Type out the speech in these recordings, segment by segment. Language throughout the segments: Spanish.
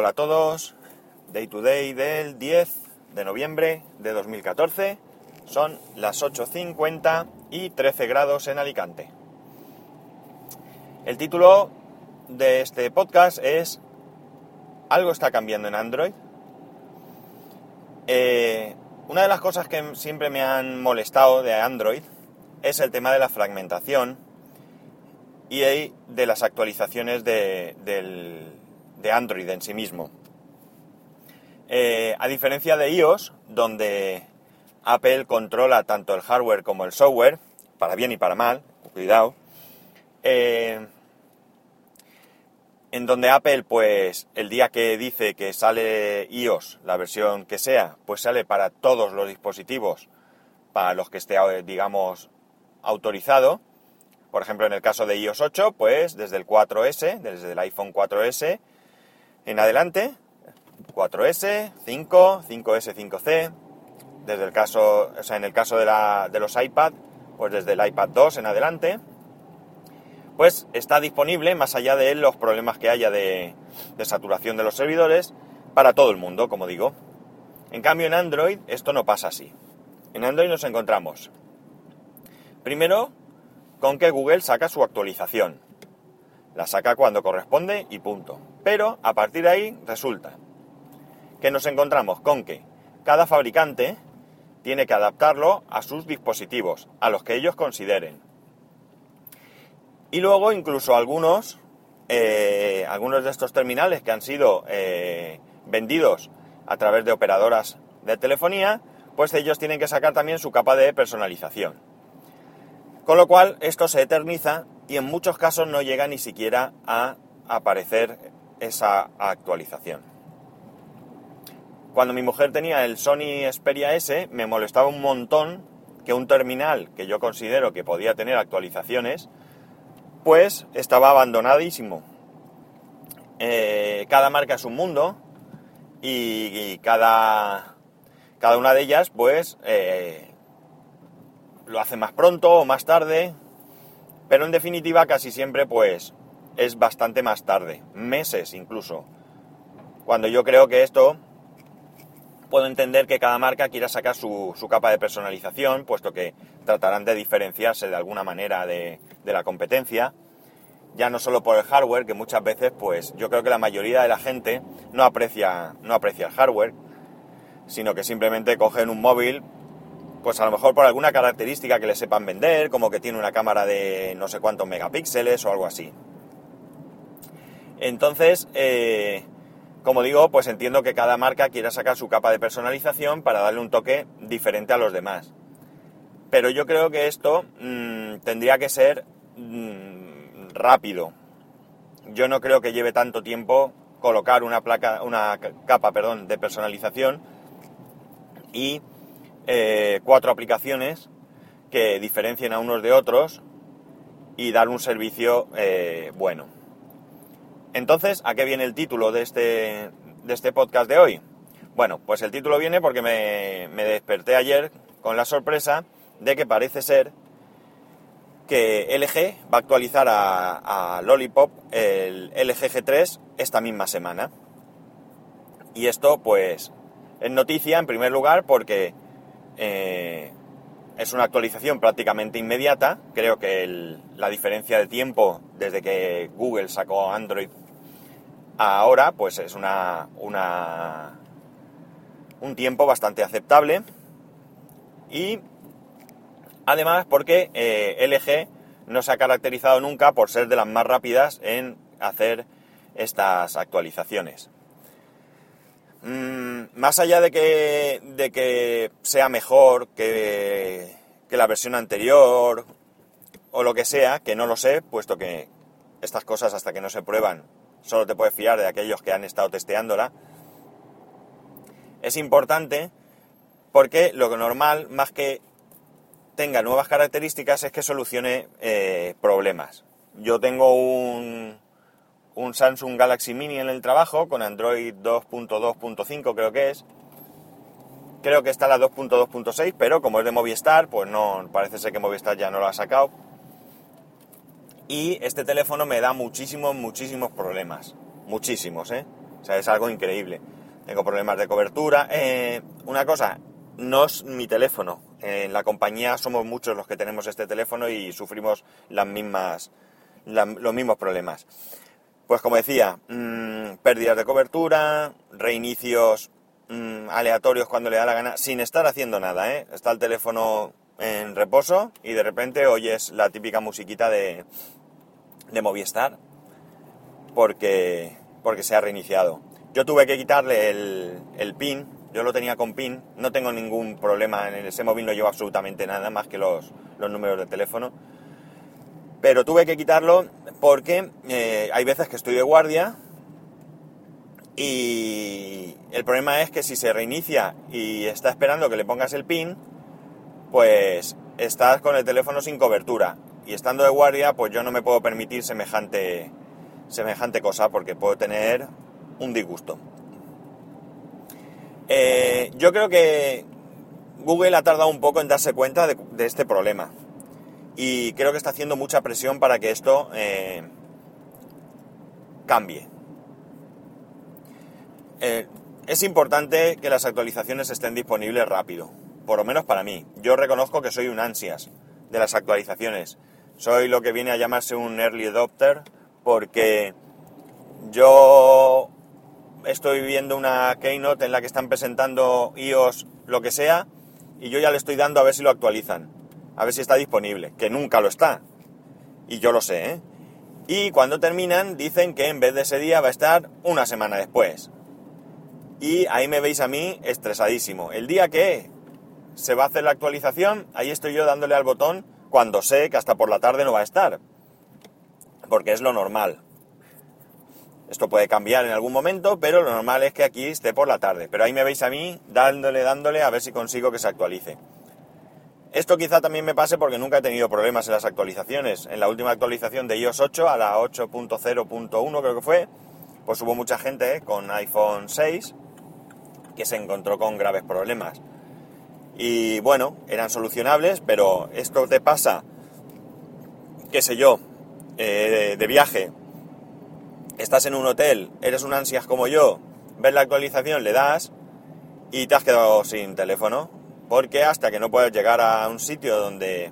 Hola a todos, Day to Day del 10 de noviembre de 2014, son las 8.50 y 13 grados en Alicante. El título de este podcast es ¿Algo está cambiando en Android? Eh, una de las cosas que siempre me han molestado de Android es el tema de la fragmentación y de las actualizaciones de, Android en sí mismo. Eh, a diferencia de iOS, donde Apple controla tanto el hardware como el software, para bien y para mal, cuidado, eh, en donde Apple, pues, el día que dice que sale iOS, la versión que sea, pues sale para todos los dispositivos, para los que esté, digamos, autorizado. Por ejemplo, en el caso de iOS 8, pues desde el 4S, desde el iPhone 4S en adelante, 4S, 5, 5S, 5C, desde el caso, o sea, en el caso de, la, de los iPad, pues desde el iPad 2 en adelante, pues está disponible, más allá de los problemas que haya de, de saturación de los servidores, para todo el mundo, como digo. En cambio, en Android esto no pasa así. En Android nos encontramos Primero, con que Google saca su actualización. La saca cuando corresponde y punto. Pero a partir de ahí resulta que nos encontramos con que cada fabricante tiene que adaptarlo a sus dispositivos, a los que ellos consideren. Y luego incluso algunos, eh, algunos de estos terminales que han sido eh, vendidos a través de operadoras de telefonía, pues ellos tienen que sacar también su capa de personalización. Con lo cual esto se eterniza y en muchos casos no llega ni siquiera a aparecer esa actualización. Cuando mi mujer tenía el Sony Xperia S me molestaba un montón que un terminal que yo considero que podía tener actualizaciones pues estaba abandonadísimo. Eh, cada marca es un mundo y, cada, cada una de ellas pues eh, lo hace más pronto o más tarde, pero en definitiva casi siempre pues es bastante más tarde, meses incluso. Cuando yo creo que esto puedo entender que cada marca quiera sacar su, capa de personalización, puesto que tratarán de diferenciarse de alguna manera de, de, la competencia, ya no solo por el hardware, que muchas veces pues yo creo que la mayoría de la gente no aprecia, no aprecia el hardware, sino que simplemente cogen un móvil, pues a lo mejor por alguna característica que le sepan vender, como que tiene una cámara de no sé cuántos megapíxeles o algo así. Entonces, eh, como digo, pues entiendo que cada marca quiera sacar su capa de personalización para darle un toque diferente a los demás. Pero yo creo que esto mm, tendría que ser mm, rápido. Yo no creo que lleve tanto tiempo colocar una placa, una capa, perdón, de personalización y eh, cuatro aplicaciones que diferencien a unos de otros y dar un servicio eh, bueno. Entonces, ¿a qué viene el título de este, de este podcast de hoy? Bueno, pues el título viene porque me, desperté ayer con la sorpresa de que parece ser que LG va a actualizar a, a, Lollipop el LG G3 esta misma semana. Y esto pues es noticia en primer lugar porque eh, es una actualización prácticamente inmediata. Creo que la diferencia de tiempo desde que Google sacó Android a ahora, pues es una, un tiempo bastante aceptable. Y además porque eh, LG no se ha caracterizado nunca por ser de las más rápidas en hacer estas actualizaciones. Mm, más allá de que, de que sea mejor que, que la versión anterior o lo que sea, que no lo sé, puesto que estas cosas hasta que no se prueban solo te puedes fiar de aquellos que han estado testeándola, es importante porque lo normal, más que tenga nuevas características, es que solucione eh, problemas. Yo tengo un, un Samsung Galaxy Mini en el trabajo con Android 2.2.5 creo que es. Creo que está la 2.2.6, pero como es de Movistar, pues no, parece ser que Movistar ya no lo ha sacado. Y este teléfono me da muchísimos, muchísimos problemas. Muchísimos, ¿eh? O sea, es algo increíble. Tengo problemas de cobertura. Eh, una cosa, no es mi teléfono. En la compañía somos muchos los que tenemos este teléfono y sufrimos las mismas, los mismos problemas. Pues como decía, mmm, pérdidas de cobertura, reinicios mmm, aleatorios cuando le da la gana, sin estar haciendo nada, ¿eh? Está el teléfono en reposo y de repente oyes la típica musiquita de, de Movistar porque, porque se ha reiniciado. Yo tuve que quitarle el, el pin, yo lo tenía con pin, no tengo ningún problema, en ese móvil no llevo absolutamente nada más que los, los números de teléfono, pero tuve que quitarlo porque eh, hay veces que estoy de guardia y el problema es que si se reinicia y está esperando que le pongas el pin, pues estás con el teléfono sin cobertura. Y estando de guardia, pues yo no me puedo permitir semejante, semejante cosa porque puedo tener un disgusto. Eh, yo creo que Google ha tardado un poco en darse cuenta de, este problema. Y creo que está haciendo mucha presión para que esto eh, cambie. Eh, es importante que las actualizaciones estén disponibles rápido por lo menos para mí. Yo reconozco que soy un ansias de las actualizaciones. Soy lo que viene a llamarse un early adopter porque yo estoy viendo una keynote en la que están presentando iOS lo que sea y yo ya le estoy dando a ver si lo actualizan, a ver si está disponible, que nunca lo está. Y yo lo sé, ¿eh? Y cuando terminan dicen que en vez de ese día va a estar una semana después. Y ahí me veis a mí estresadísimo. El día que se va a hacer la actualización, ahí estoy yo dándole al botón cuando sé que hasta por la tarde no va a estar. Porque es lo normal. Esto puede cambiar en algún momento, pero lo normal es que aquí esté por la tarde. Pero ahí me veis a mí dándole, dándole a ver si consigo que se actualice. Esto quizá también me pase porque nunca he tenido problemas en las actualizaciones. En la última actualización de iOS 8 a la 8.0.1 creo que fue, pues hubo mucha gente ¿eh? con iPhone 6 que se encontró con graves problemas y bueno, eran solucionables, pero esto te pasa, qué sé yo, eh, de viaje, estás en un hotel, eres un ansias como yo, ves la actualización, le das y te has quedado sin teléfono, porque hasta que no puedes llegar a un sitio donde,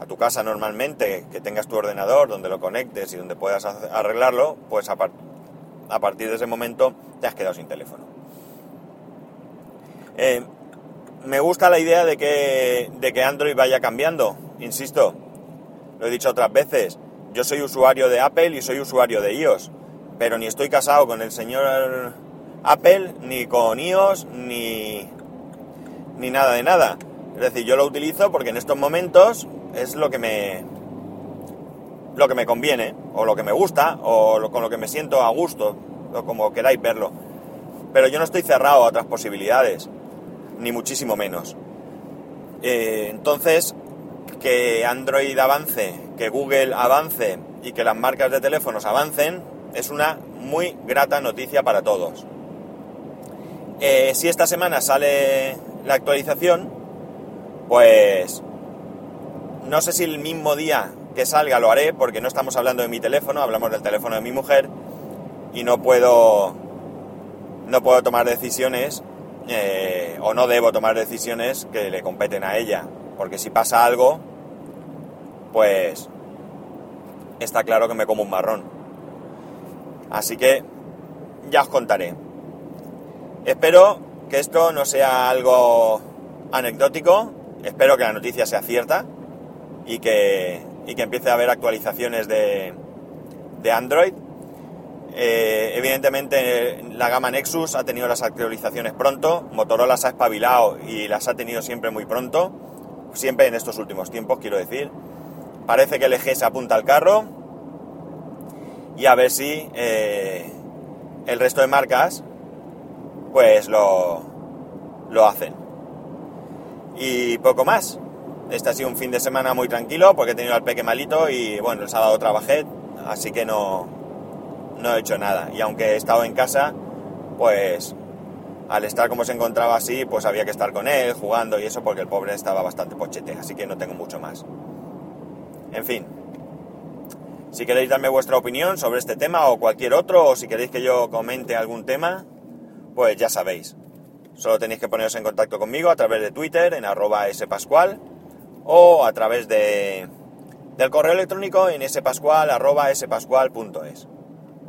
a tu casa normalmente, que tengas tu ordenador, donde lo conectes y donde puedas arreglarlo, pues a, a partir de ese momento te has quedado sin teléfono. Eh, me gusta la idea de que, de que Android vaya cambiando, insisto, lo he dicho otras veces, yo soy usuario de Apple y soy usuario de iOS, pero ni estoy casado con el señor Apple, ni con iOS, ni, ni nada de nada. Es decir, yo lo utilizo porque en estos momentos es lo que me lo que me conviene, o lo que me gusta, o con lo que me siento a gusto, o como queráis verlo. Pero yo no estoy cerrado a otras posibilidades ni muchísimo menos. Eh, entonces, que Android avance, que Google avance y que las marcas de teléfonos avancen es una muy grata noticia para todos. Eh, si esta semana sale la actualización, pues no sé si el mismo día que salga lo haré, porque no estamos hablando de mi teléfono, hablamos del teléfono de mi mujer y no puedo no puedo tomar decisiones eh, o no debo tomar decisiones que le competen a ella, porque si pasa algo, pues está claro que me como un marrón. Así que ya os contaré. Espero que esto no sea algo anecdótico, espero que la noticia sea cierta y que, y que empiece a haber actualizaciones de, de Android eh, evidentemente la gama Nexus ha tenido las actualizaciones pronto, Motorola se ha espabilado y las ha tenido siempre muy pronto, siempre en estos últimos tiempos quiero decir. Parece que el eje se apunta al carro y a ver si eh, el resto de marcas pues lo, lo hacen. Y poco más. Este ha sido un fin de semana muy tranquilo porque he tenido al peque malito y bueno, el sábado trabajé, así que no, no he hecho nada. Y aunque he estado en casa, pues al estar como se encontraba así, pues había que estar con él, jugando y eso, porque el pobre estaba bastante pochete, así que no tengo mucho más. En fin, Si queréis darme vuestra opinión sobre este tema o cualquier otro, o si queréis que yo comente algún tema, pues ya sabéis. Solo tenéis que poneros en contacto conmigo a través de Twitter en arroba spascual o a través de, del correo electrónico en spascual arroba spascual.es.